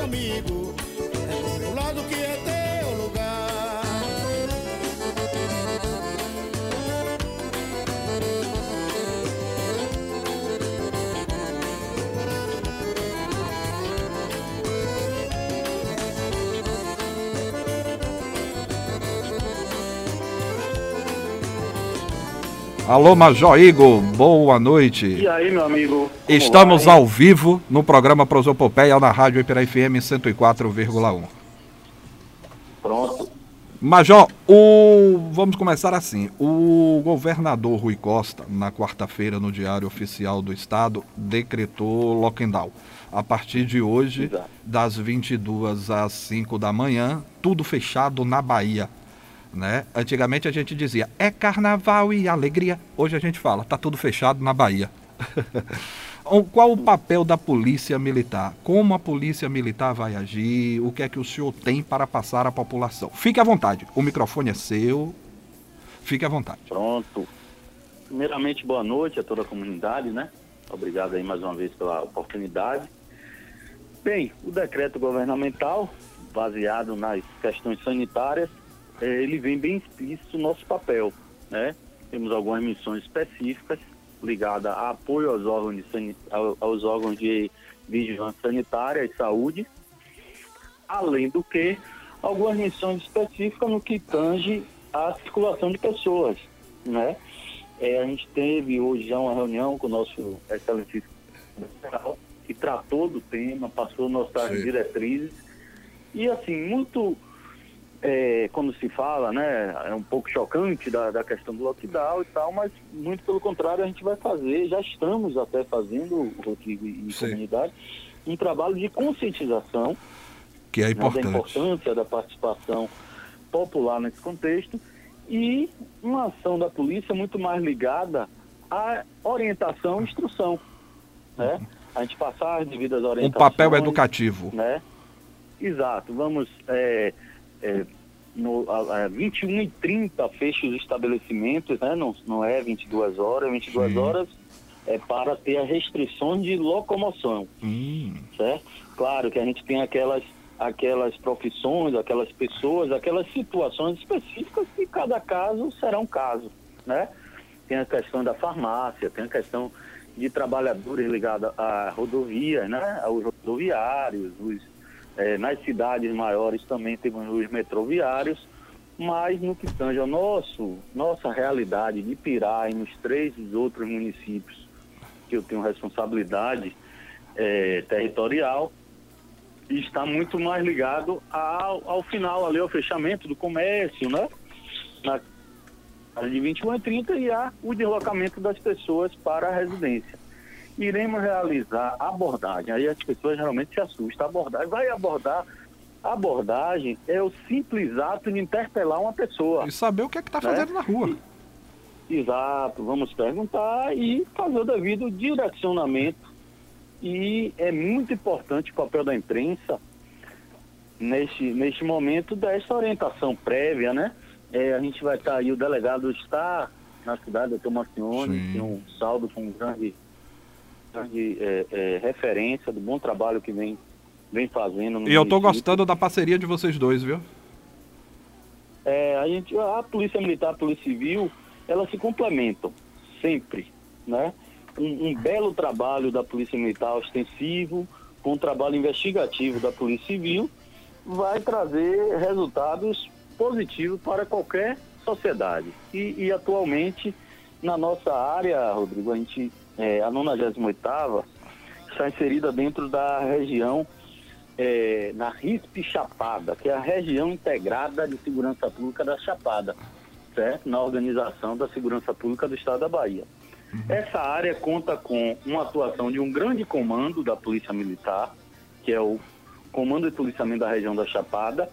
comigo. Alô, Major Igor, boa noite. E aí, meu amigo? Estamos vai? ao vivo no programa Prosopopeia na Rádio Ipirá FM 104,1. Pronto. Major, o... vamos começar assim. O governador Rui Costa, na quarta-feira, no Diário Oficial do Estado, decretou lockdown. A partir de hoje, Exato. das 22 às 5 da manhã, tudo fechado na Bahia. Né? Antigamente a gente dizia é carnaval e alegria. Hoje a gente fala tá tudo fechado na Bahia. [LAUGHS] Qual o papel da polícia militar? Como a polícia militar vai agir? O que é que o senhor tem para passar à população? Fique à vontade. O microfone é seu. Fique à vontade. Pronto. Primeiramente, boa noite a toda a comunidade, né? Obrigado aí mais uma vez pela oportunidade. Bem, o decreto governamental, baseado nas questões sanitárias, ele vem bem explícito o nosso papel, né? Temos algumas missões específicas ligadas a apoio aos órgãos de, aos órgãos de vigilância sanitária e saúde, além do que algumas missões específicas no que tange a circulação de pessoas, né? É, a gente teve hoje já uma reunião com o nosso excelentíssimo que tratou do tema, passou nossas Sim. diretrizes e assim muito é, quando se fala, né, é um pouco chocante da, da questão do lockdown e tal, mas muito pelo contrário a gente vai fazer, já estamos até fazendo, Rodrigo e Sim. comunidade, um trabalho de conscientização que é importante. Né, da importância da participação popular nesse contexto e uma ação da polícia muito mais ligada à orientação e instrução, né? A gente passar as devidas orientações. Um papel educativo. Né? Exato. Vamos... É, é, no, a, a 21 e 30 fecha os estabelecimentos, né? não, não é 22 horas, 22 Sim. horas é para ter as restrições de locomoção, hum. certo? Claro que a gente tem aquelas, aquelas profissões, aquelas pessoas, aquelas situações específicas que cada caso será um caso, né? Tem a questão da farmácia, tem a questão de trabalhadores ligados à rodovia, né? Aos rodoviários, os é, nas cidades maiores também temos os metroviários, mas no que tange ao nosso, nossa realidade de Pirá e nos três outros municípios que eu tenho responsabilidade é, territorial, está muito mais ligado ao, ao final, ali, ao fechamento do comércio, né? Na, de 21 a 30 e há o deslocamento das pessoas para a residência. Iremos realizar abordagem. Aí as pessoas geralmente se assustam. Abordagem, vai abordar. Abordagem é o simples ato de interpelar uma pessoa. E saber o que é que está fazendo né? na rua. Exato, vamos perguntar e fazer o devido direcionamento. E é muito importante o papel da imprensa neste, neste momento dessa orientação prévia, né? É, a gente vai estar aí, o delegado está na cidade, doutor Marcione, tem um saldo com grande, grande é, é, referência do bom trabalho que vem, vem fazendo. e eu estou gostando da parceria de vocês dois, viu? É, a, gente, a Polícia Militar, a Polícia Civil, elas se complementam, sempre, né? Um, um belo trabalho da Polícia Militar extensivo, com um trabalho investigativo da Polícia Civil, vai trazer resultados positivos para qualquer sociedade. E, e atualmente, na nossa área, Rodrigo, a gente, é, a 98ª está inserida dentro da região, é, na RISP Chapada, que é a região integrada de segurança pública da Chapada, certo? Na organização da segurança pública do Estado da Bahia. Uhum. Essa área conta com uma atuação de um grande comando da Polícia Militar, que é o Comando de Policiamento da região da Chapada,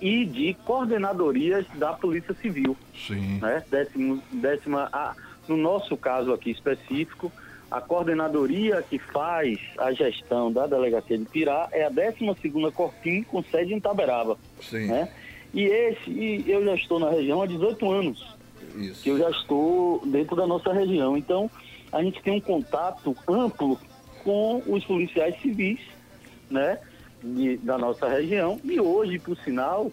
e de coordenadorias da Polícia Civil. Sim. Né? Décimo, décima, ah, no nosso caso aqui específico, a coordenadoria que faz a gestão da delegacia de Pirá é a 12ª Corpim, com sede em Taberaba. Sim. Né? E esse, e eu já estou na região há 18 anos. Isso. Que eu já estou dentro da nossa região. Então, a gente tem um contato amplo com os policiais civis, né? de, da nossa região. E hoje, por sinal,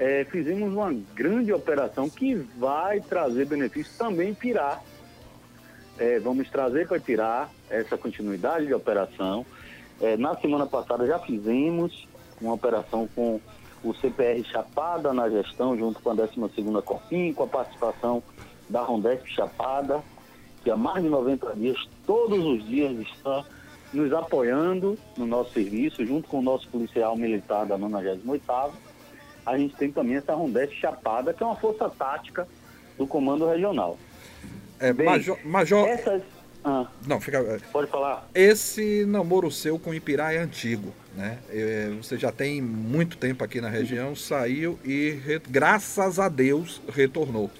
é, fizemos uma grande operação que vai trazer benefícios também Pirá. É, vamos trazer para Pirá essa continuidade de operação. É, na semana passada já fizemos uma operação com o CPR Chapada na gestão, junto com a 12ª Corpim, com a participação da Rondesp Chapada, que há mais de 90 dias, todos os dias está nos apoiando no nosso serviço, junto com o nosso policial militar da 98ª. A gente tem também essa Rondeste Chapada, que é uma força tática do Comando Regional. É, Bem, Major... major... Essas... Ah, Não, fica... É, pode falar. Esse namoro seu com Ipirá é antigo, né? É, você já tem muito tempo aqui na região, saiu e, graças a Deus, retornou.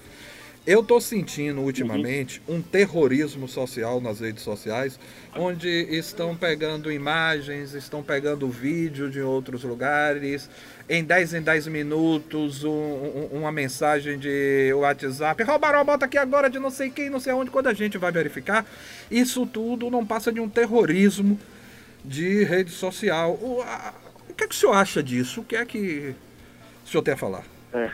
Eu estou sentindo ultimamente uhum. um terrorismo social nas redes sociais, onde estão pegando imagens, estão pegando vídeo de outros lugares, em 10 em 10 minutos, um, um, uma mensagem de WhatsApp, roubaram a bota aqui agora de não sei quem, não sei aonde, quando a gente vai verificar, isso tudo não passa de um terrorismo de rede social. O, a, o que, é que o senhor acha disso? O que é que o senhor tem a falar? É,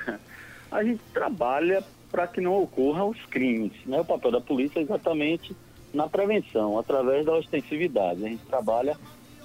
a gente trabalha para que não ocorram os crimes. Né? O papel da polícia é exatamente na prevenção, através da ostensividade. A gente trabalha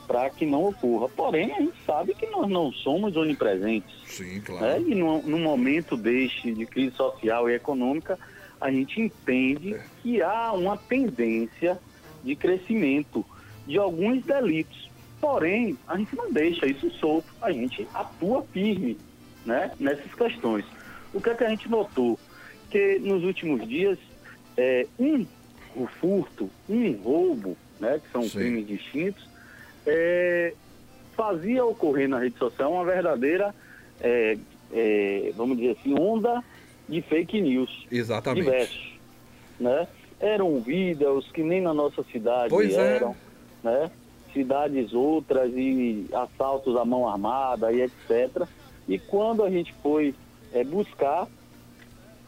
para que não ocorra. Porém, a gente sabe que nós não somos onipresentes. Sim, claro. Né? E no, no, momento deste de crise social e econômica, a gente entende é. que há uma tendência de crescimento de alguns delitos. Porém, a gente não deixa isso solto, a gente atua firme né, nessas questões. O que é que a gente notou? Porque nos últimos dias, é, um, o furto, um roubo, né, que são Sim. crimes distintos, é, fazia ocorrer na rede social uma verdadeira, é, é, vamos dizer assim, onda de fake news. Exatamente. Diversos, né? Eram vídeos que nem na nossa cidade pois é. eram, é. né? Cidades outras e assaltos à mão armada e etc. E quando a gente foi é, buscar,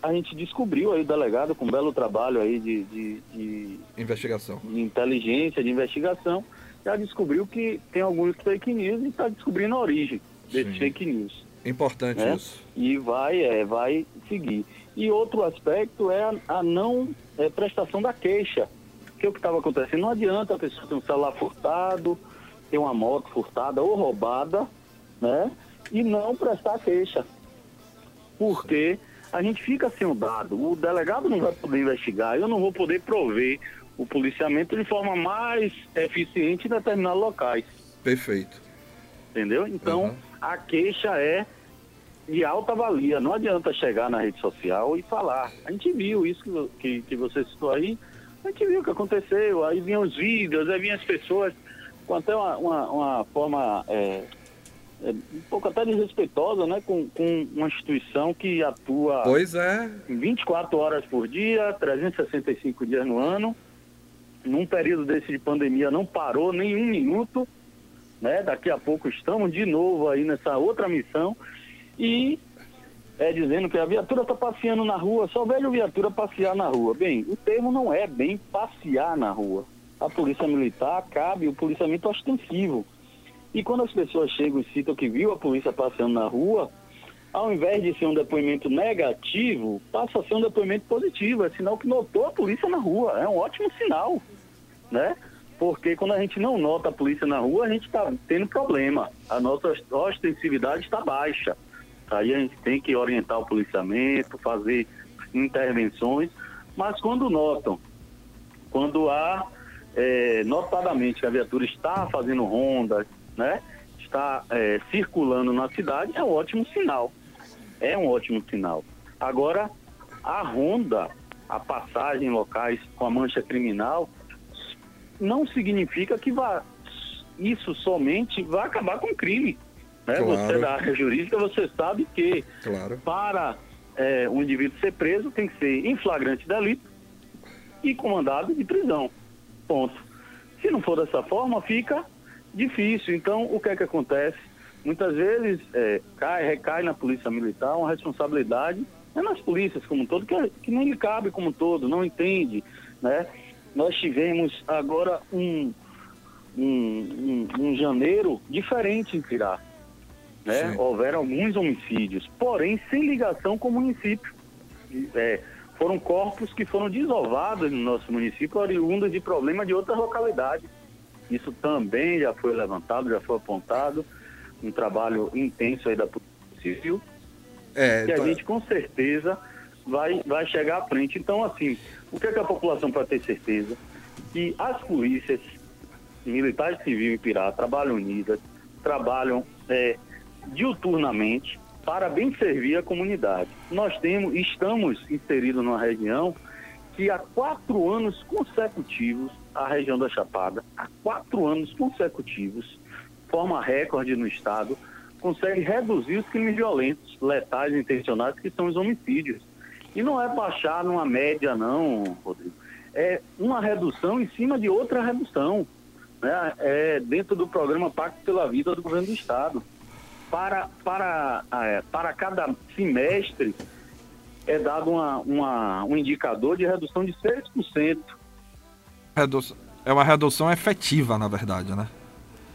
a gente descobriu aí o delegado com um belo trabalho aí de, de, de investigação, de inteligência, de investigação, já descobriu que tem alguns fake news e está descobrindo a origem desses Sim. fake news. Importante né? isso. E vai, é, vai seguir. E outro aspecto é a, a não é, prestação da queixa. Porque o que estava acontecendo, não adianta a pessoa ter um celular furtado, ter uma moto furtada ou roubada, né? E não prestar queixa. Porque Sim a gente fica sem o dado. O delegado não vai poder investigar, eu não vou poder prover o policiamento de forma mais eficiente em determinados locais. Perfeito. entendeu? Então, Uhum. a queixa é de alta valia. Não adianta chegar na rede social e falar. A gente viu isso que, que, que você citou aí, a gente viu o que aconteceu, aí vinham os vídeos, aí vinham as pessoas com até uma, uma, uma forma é, é, um pouco até desrespeitosa, né? Com, com uma instituição que atua Pois é. 24 horas por dia, 365 dias no ano. Num período desse de pandemia não parou nem um minuto, né? Daqui a pouco estamos de novo aí nessa outra missão e é dizendo que a viatura está passeando na rua, só vejo viatura passear na rua. Bem, o termo não é bem passear na rua. A polícia militar cabe o policiamento ostensivo. E quando as pessoas chegam e citam que viu a polícia passeando na rua, ao invés de ser um depoimento negativo, passa a ser um depoimento positivo. É sinal que notou a polícia na rua. É um ótimo sinal, né? Porque quando a gente não nota a polícia na rua, a gente está tendo problema. A nossa ostensividade está baixa. Aí a gente tem que orientar o policiamento, fazer intervenções. Mas quando notam, quando há é, notadamente a viatura está fazendo ronda, né? Está é, circulando na cidade, é um ótimo sinal. É um ótimo sinal. Agora, a ronda, a passagem em locais com a mancha criminal, não significa que vá, isso somente vai acabar com o crime. Né? Claro. Você da área jurídica, você sabe que Claro. para é, um indivíduo ser preso tem que ser em flagrante delito e com mandado de prisão. Ponto. Se não for dessa forma, fica difícil. Então, o que é que acontece? Muitas vezes é, cai, recai na polícia militar uma responsabilidade, é nas polícias como um todo, que, que nem lhe cabe como um todo, não entende. Né? Nós tivemos agora um, um, um, um janeiro diferente em Pirá né? Sim. Houveram alguns homicídios, porém sem ligação com o município. É, foram corpos que foram desovados no nosso município, oriundos de problema de outras localidades. Isso também já foi levantado, já foi apontado, um trabalho intenso aí da Polícia Civil, É, que a tá- gente com certeza vai, vai chegar à frente. Então, assim, o que, é que a população pode ter certeza? Que as polícias militares civil e pirata trabalham unidas, trabalham é, diuturnamente para bem servir a comunidade. Nós temos, estamos inseridos numa região que há quatro anos consecutivos, a região da Chapada, há quatro anos consecutivos, forma recorde no estado, consegue reduzir os crimes violentos, letais, intencionais, que são os homicídios. E não é baixar numa média, não, Rodrigo. É uma redução em cima de outra redução. Né? É dentro do programa Pacto pela Vida do Governo do Estado. Para, para, é, para cada semestre é dado uma, uma, um indicador de redução de 6%. Redu- É uma redução efetiva, na verdade, né?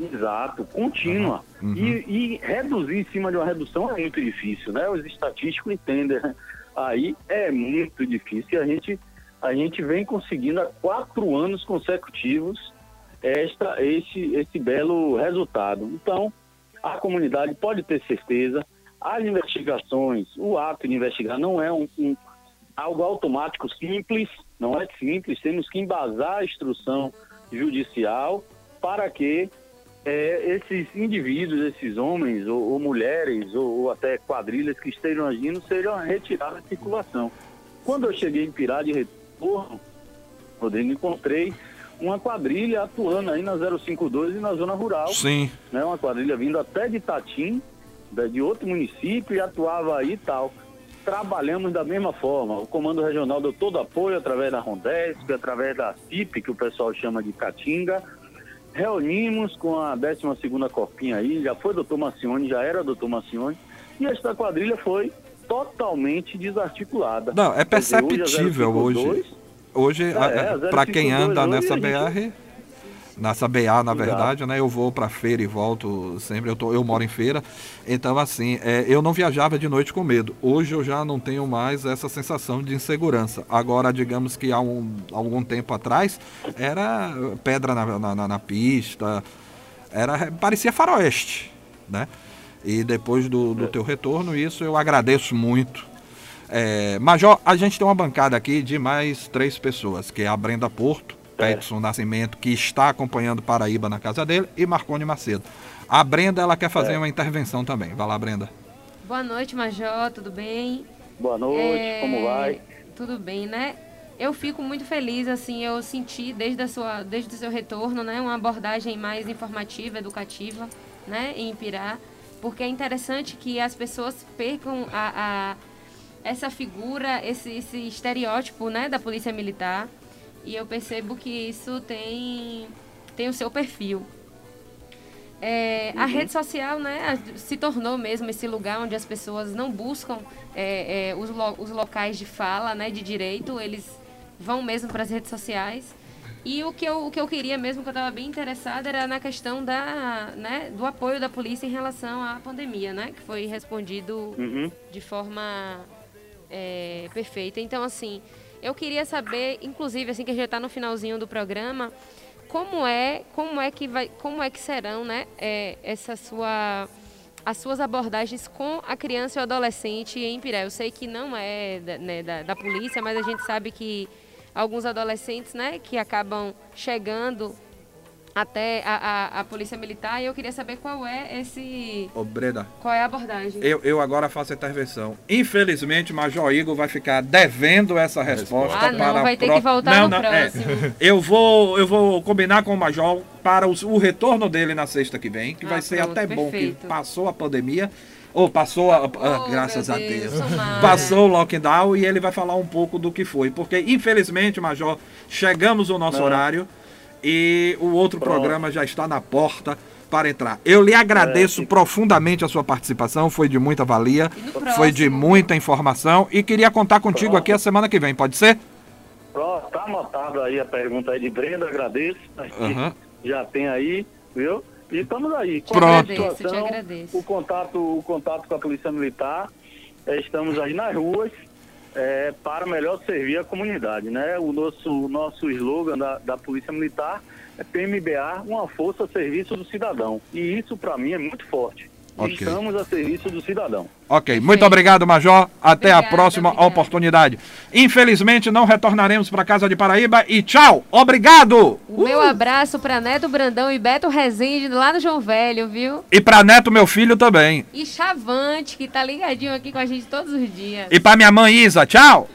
Exato, contínua. Uhum. E, e reduzir em cima de uma redução é muito difícil, né? Os estatísticos entendem. Aí é muito difícil. E a gente, a gente vem conseguindo há quatro anos consecutivos esta, esse, esse belo resultado. Então, a comunidade pode ter certeza, as investigações, o ato de investigar não é um, um- algo automático simples, não é simples, temos que embasar a instrução judicial para que é, esses indivíduos, esses homens ou, ou mulheres ou, ou até quadrilhas que estejam agindo sejam retirados da circulação. Quando eu cheguei em Pirá de retorno, Rodrigo, encontrei uma quadrilha atuando aí na 052 e na zona rural Sim. né, uma quadrilha vindo até de Tatim, da- de outro município, e atuava aí e tal. Trabalhamos da mesma forma. O Comando Regional deu todo apoio através da Rondesp, através da CIP, que o pessoal chama de Catinga. Reunimos com a 12ª Corpinha aí, já foi doutor Macione, já era doutor Macione, e esta quadrilha foi totalmente desarticulada. Não, é dizer, hoje perceptível 052 hoje. Hoje, É, a- é, a- pra quem 052 anda hoje nessa a gente- Nessa BA, na Exato. verdade, né? Eu vou pra feira e volto sempre. Eu, tô, eu moro em feira. Então, assim, é, eu não viajava de noite com medo. Hoje eu já não tenho mais essa sensação de insegurança. Agora, digamos que há um, algum tempo atrás, era pedra na, na- na- pista, era, parecia faroeste, né? E depois do, do teu retorno, isso eu agradeço muito. É, Major, a gente tem uma bancada aqui de mais três pessoas, que é a Brenda Porto, Petson Nascimento, que está acompanhando Paraíba na casa dele, e Marconi Macedo. A Brenda, ela quer fazer uma intervenção também. Vai lá, Brenda. Boa noite, Major, tudo bem? Boa noite, É, como vai? Tudo bem, né? Eu fico muito feliz, assim, eu senti desde, a sua, desde o seu retorno, né, uma abordagem mais informativa, educativa, né, em Pirá, porque é interessante que as pessoas percam a, a- essa figura, esse, esse estereótipo, né, da polícia militar, e eu percebo que isso tem, tem o seu perfil. É, a rede social né, se tornou mesmo esse lugar onde as pessoas não buscam é, é, os, lo- os locais de fala, né, de direito, eles vão mesmo para as redes sociais. E o que eu, o que eu queria mesmo, que eu estava bem interessada, era na questão da, né, do apoio da polícia em relação à pandemia, né, que foi respondido Uhum. de forma é, perfeita. Então, assim, eu queria saber, inclusive, assim que a gente está no finalzinho do programa, como é, como é que vai, como é que serão, né, é, essa sua as suas abordagens com a criança e o adolescente em Piré. Eu sei que não é da, né, da, da polícia, mas a gente sabe que alguns adolescentes, né, que acabam chegando até a, a, a polícia militar. E eu queria saber qual é esse, Ô, Brenda, qual é a abordagem. eu, eu agora faço a intervenção. Infelizmente, Major Igor vai ficar devendo essa resposta Ah, não, para vai a ter pró- que voltar no é. próximo. eu, vou, eu vou combinar com o Major para os- o retorno dele na sexta que vem, que Ah, vai ser pronto, até bom perfeito. que passou a pandemia. Ou passou, a, a- Oh, graças a Deus, Deus, passou o lockdown e ele vai falar um pouco do que foi. Porque, infelizmente, Major, chegamos ao nosso Não. horário e o outro Pronto. programa já está na porta para entrar. Eu lhe agradeço É, que- profundamente a sua participação, foi de muita valia, foi de muita informação e queria contar contigo Pronto. aqui a semana que vem, pode ser? Pronto, tá anotado aí a pergunta aí de Brenda, agradeço. Aham. Já tem aí, viu? E estamos aí. Te Pronto. agradeço, te Situação, agradeço. O contato, o contato com a Polícia Militar, eh, estamos aí nas ruas eh, para melhor servir a comunidade, né? O nosso, nosso slogan da, da Polícia Militar é PMBA, uma força a serviço do cidadão. E isso para mim é muito forte. Ok. Estamos a serviço do cidadão. Ok, muito obrigado, Major. Até a Obrigada, próxima obrigada. oportunidade. Infelizmente, não retornaremos para casa de Paraíba e tchau. Obrigado. O meu abraço para Neto Brandão e Beto Rezende lá no João Velho, viu? E para Neto, meu filho também. E Chavante, que tá ligadinho aqui com a gente todos os dias. E para minha mãe Isa, tchau.